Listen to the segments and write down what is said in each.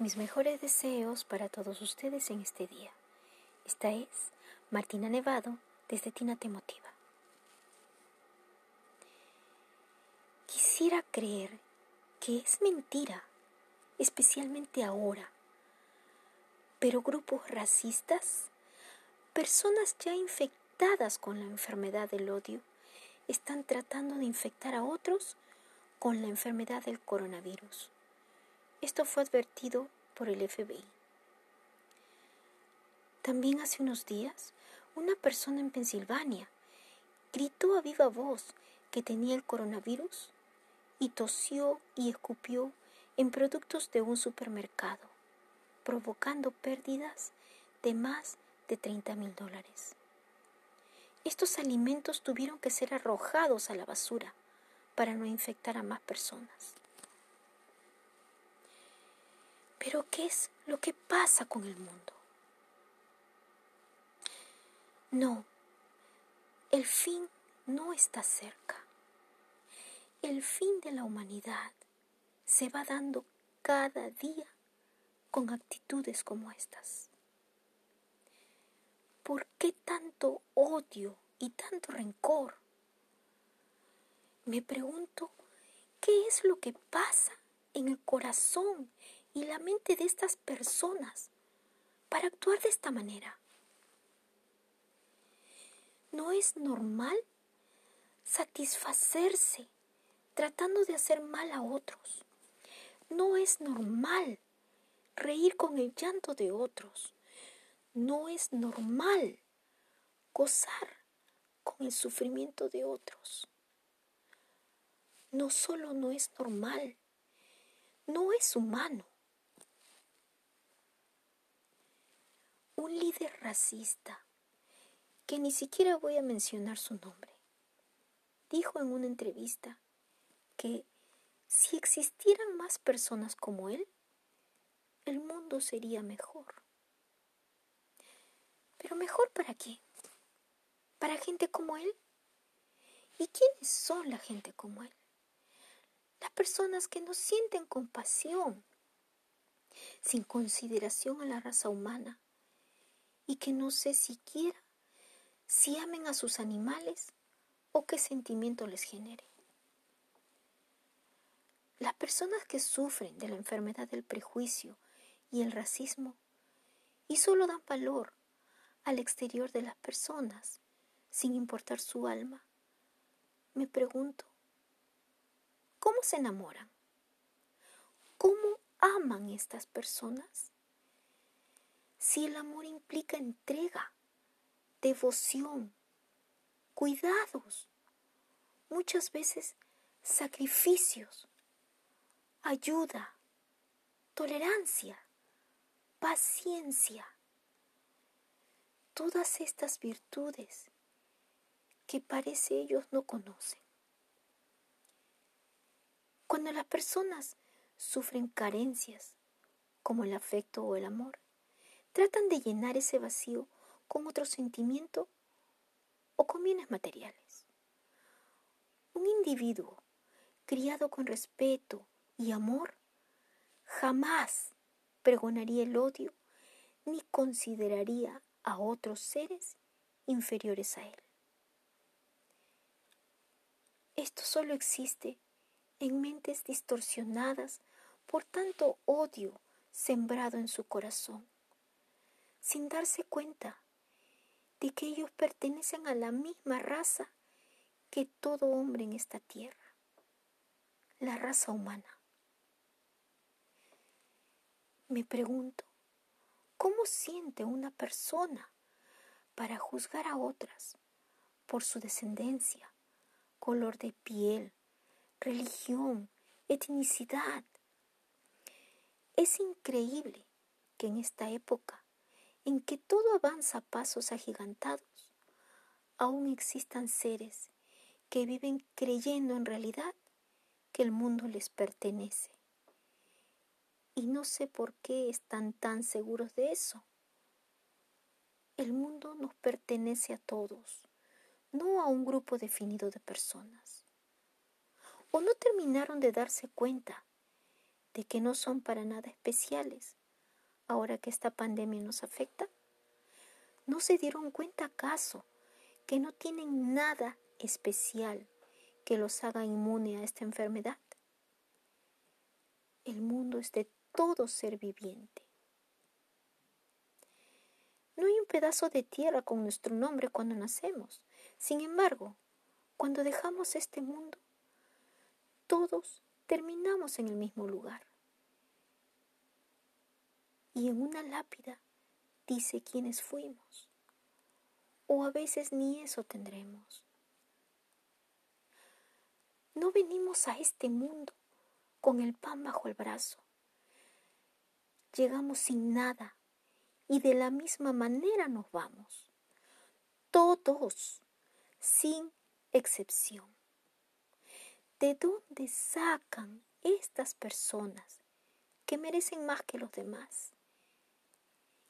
Mis mejores deseos para todos ustedes en este día. Esta es Martina Nevado desde Tina Te Motiva. Quisiera creer que es mentira, especialmente ahora, pero grupos racistas, personas ya infectadas con la enfermedad del odio, están tratando de infectar a otros con la enfermedad del coronavirus. Esto fue advertido por el FBI. También hace unos días, una persona en Pensilvania gritó a viva voz que tenía el coronavirus y tosió y escupió en productos de un supermercado, provocando pérdidas de más de 30 mil dólares. Estos alimentos tuvieron que ser arrojados a la basura para no infectar a más personas. Pero ¿qué es lo que pasa con el mundo? No, el fin no está cerca. El fin de la humanidad se va dando cada día con actitudes como estas. ¿Por qué tanto odio y tanto rencor? Me pregunto, ¿qué es lo que pasa en el corazón y la mente de estas personas para actuar de esta manera? ¿No es normal satisfacerse tratando de hacer mal a otros? No es normal reír con el llanto de otros. No es normal gozar con el sufrimiento de otros. No solo no es normal, no es humano. Un líder racista, que ni siquiera voy a mencionar su nombre, dijo en una entrevista que si existieran más personas como él, el mundo sería mejor. Pero mejor para qué? ¿Para gente como él? ¿Y quiénes son la gente como él? Las personas que no sienten compasión, sin consideración a la raza humana, y que no sé siquiera si amen a sus animales o qué sentimiento les genere. Las personas que sufren de la enfermedad del prejuicio y el racismo y solo dan valor al exterior de las personas sin importar su alma, me pregunto, ¿cómo se enamoran? ¿Cómo aman estas personas? Si el amor implica entrega, devoción, cuidados, muchas veces sacrificios, ayuda, tolerancia, paciencia, todas estas virtudes que parece ellos no conocen. Cuando las personas sufren carencias como el afecto o el amor, tratan de llenar ese vacío con otro sentimiento o con bienes materiales. Un individuo criado con respeto y amor jamás pregonaría el odio ni consideraría a otros seres inferiores a él. Esto solo existe en mentes distorsionadas por tanto odio sembrado en su corazón sin darse cuenta de que ellos pertenecen a la misma raza que todo hombre en esta tierra, la raza humana. Me pregunto, ¿cómo siente una persona para juzgar a otras por su descendencia, color de piel, religión, etnicidad? Es increíble que en esta época en que todo avanza a pasos agigantados, aún existan seres que viven creyendo en realidad que el mundo les pertenece. Y no sé por qué están tan seguros de eso. El mundo nos pertenece a todos, no a un grupo definido de personas. ¿O no terminaron de darse cuenta de que no son para nada especiales ahora que esta pandemia nos afecta? ¿No se dieron cuenta acaso que no tienen nada especial que los haga inmune a esta enfermedad? El mundo es de todo ser viviente. No hay un pedazo de tierra con nuestro nombre cuando nacemos. Sin embargo, cuando dejamos este mundo, todos terminamos en el mismo lugar. Y en una lápida dice quiénes fuimos. O a veces ni eso tendremos. No venimos a este mundo con el pan bajo el brazo. Llegamos sin nada y de la misma manera nos vamos. Todos, sin excepción. ¿De dónde sacan estas personas que merecen más que los demás?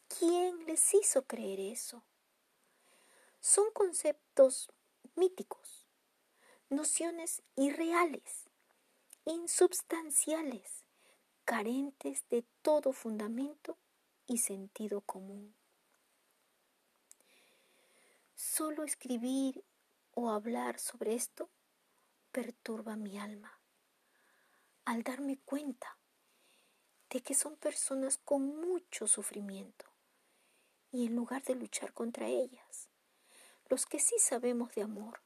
¿Quién les hizo creer eso? Son conceptos míticos, nociones irreales, insubstanciales, carentes de todo fundamento y sentido común. Solo escribir o hablar sobre esto perturba mi alma al darme cuenta de que son personas con mucho sufrimiento y en lugar de luchar contra ellas, los que sí sabemos de amor,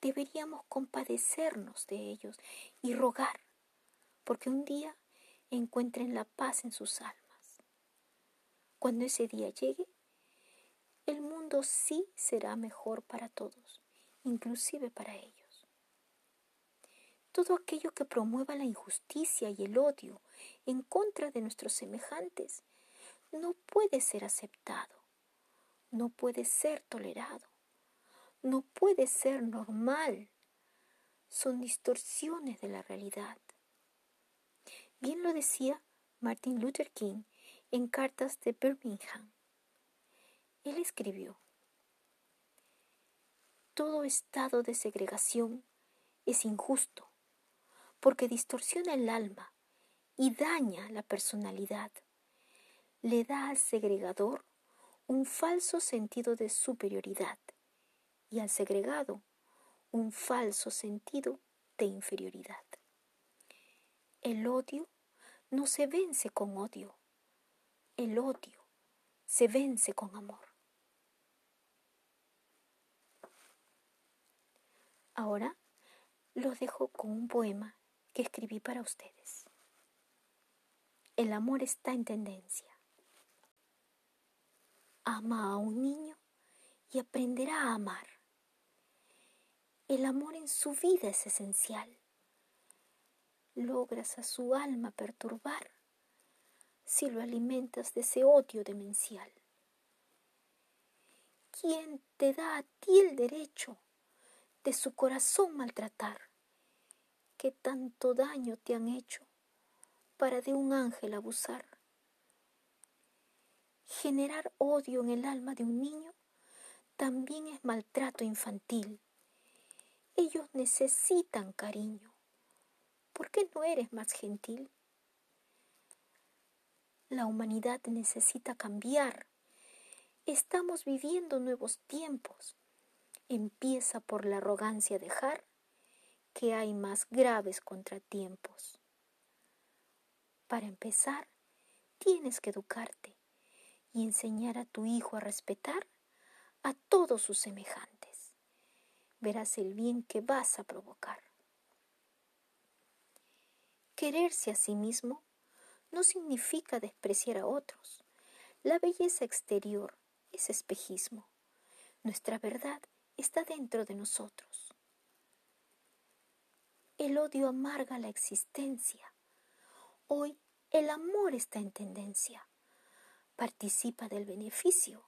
deberíamos compadecernos de ellos y rogar porque un día encuentren la paz en sus almas. Cuando ese día llegue, el mundo sí será mejor para todos, inclusive para ellos todo aquello que promueva la injusticia y el odio en contra de nuestros semejantes no puede ser aceptado, no puede ser tolerado, no puede ser normal. Son distorsiones de la realidad. Bien lo decía Martin Luther King en cartas de Birmingham. Él escribió, Todo estado de segregación es injusto porque distorsiona el alma y daña la personalidad. Le da al segregador un falso sentido de superioridad y al segregado un falso sentido de inferioridad. El odio no se vence con odio, el odio se vence con amor. Ahora los dejo con un poema que escribí para ustedes. El amor está en tendencia. Ama a un niño y aprenderá a amar. El amor en su vida es esencial. Logras a su alma perturbar si lo alimentas de ese odio demencial. ¿Quién te da a ti el derecho de su corazón maltratar? ¿Qué tanto daño te han hecho para de un ángel abusar? Generar odio en el alma de un niño también es maltrato infantil. Ellos necesitan cariño. ¿Por qué no eres más gentil? La humanidad necesita cambiar. Estamos viviendo nuevos tiempos. Empieza por la arrogancia dejar que hay más graves contratiempos. Para empezar, tienes que educarte y enseñar a tu hijo a respetar a todos sus semejantes. Verás el bien que vas a provocar. Quererse a sí mismo no significa despreciar a otros. La belleza exterior es espejismo. Nuestra verdad está dentro de nosotros. El odio amarga la existencia. Hoy el amor está en tendencia. Participa del beneficio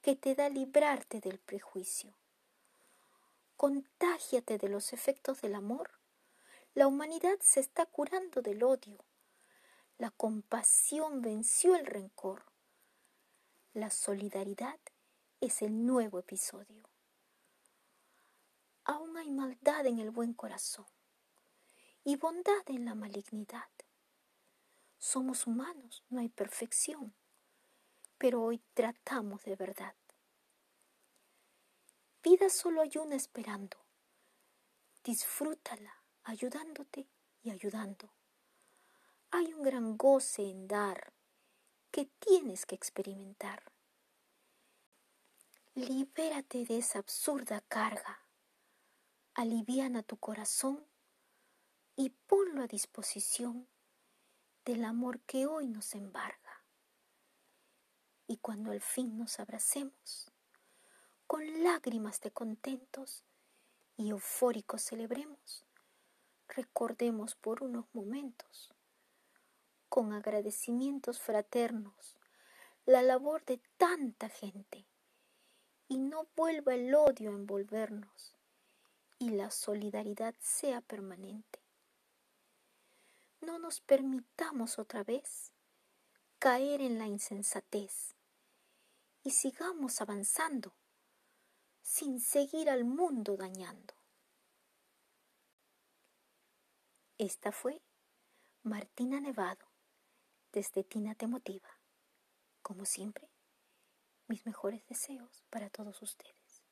que te da librarte del prejuicio. Contágiate de los efectos del amor. La humanidad se está curando del odio. La compasión venció el rencor. La solidaridad es el nuevo episodio. Aún hay maldad en el buen corazón y bondad en la malignidad. Somos humanos, no hay perfección, pero hoy tratamos de verdad. Vida solo hay una esperando. Disfrútala ayudándote y ayudando. Hay un gran goce en dar que tienes que experimentar. Libérate de esa absurda carga. Aliviana tu corazón y ponlo a disposición del amor que hoy nos embarga. Y cuando al fin nos abracemos, con lágrimas de contentos y eufóricos celebremos, recordemos por unos momentos, con agradecimientos fraternos, la labor de tanta gente y no vuelva el odio a envolvernos y la solidaridad sea permanente. No nos permitamos otra vez caer en la insensatez y sigamos avanzando sin seguir al mundo dañando. Esta fue Martina Nevado desde Tina Te Motiva. Como siempre, mis mejores deseos para todos ustedes.